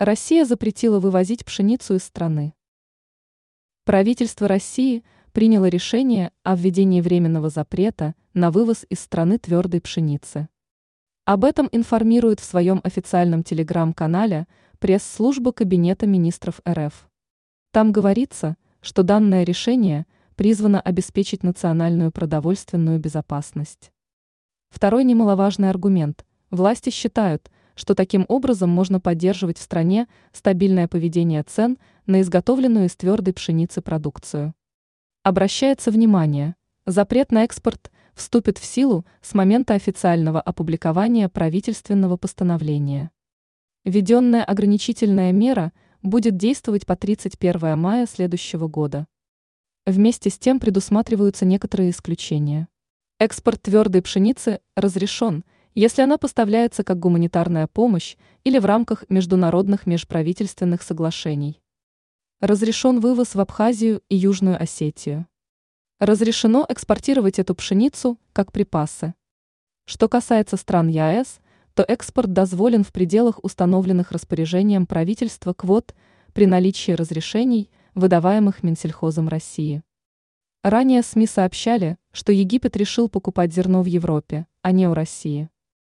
Россия запретила вывозить пшеницу из страны. Правительство России приняло решение о введении временного запрета на вывоз из страны твердой пшеницы. Об этом информирует в своем официальном телеграм-канале пресс-служба Кабинета министров РФ. Там говорится, что данное решение призвано обеспечить национальную продовольственную безопасность. Второй немаловажный аргумент. Власти считают, что таким образом можно поддерживать в стране стабильное поведение цен на изготовленную из твердой пшеницы продукцию. Обращается внимание, запрет на экспорт вступит в силу с момента официального опубликования правительственного постановления. Введенная ограничительная мера будет действовать по 31 мая следующего года. Вместе с тем предусматриваются некоторые исключения. Экспорт твердой пшеницы разрешен – если она поставляется как гуманитарная помощь или в рамках международных межправительственных соглашений. Разрешен вывоз в Абхазию и Южную Осетию. Разрешено экспортировать эту пшеницу как припасы. Что касается стран ЕАЭС, то экспорт дозволен в пределах установленных распоряжением правительства квот при наличии разрешений, выдаваемых Минсельхозом России. Ранее СМИ сообщали, что Египет решил покупать зерно в Европе, а не у России.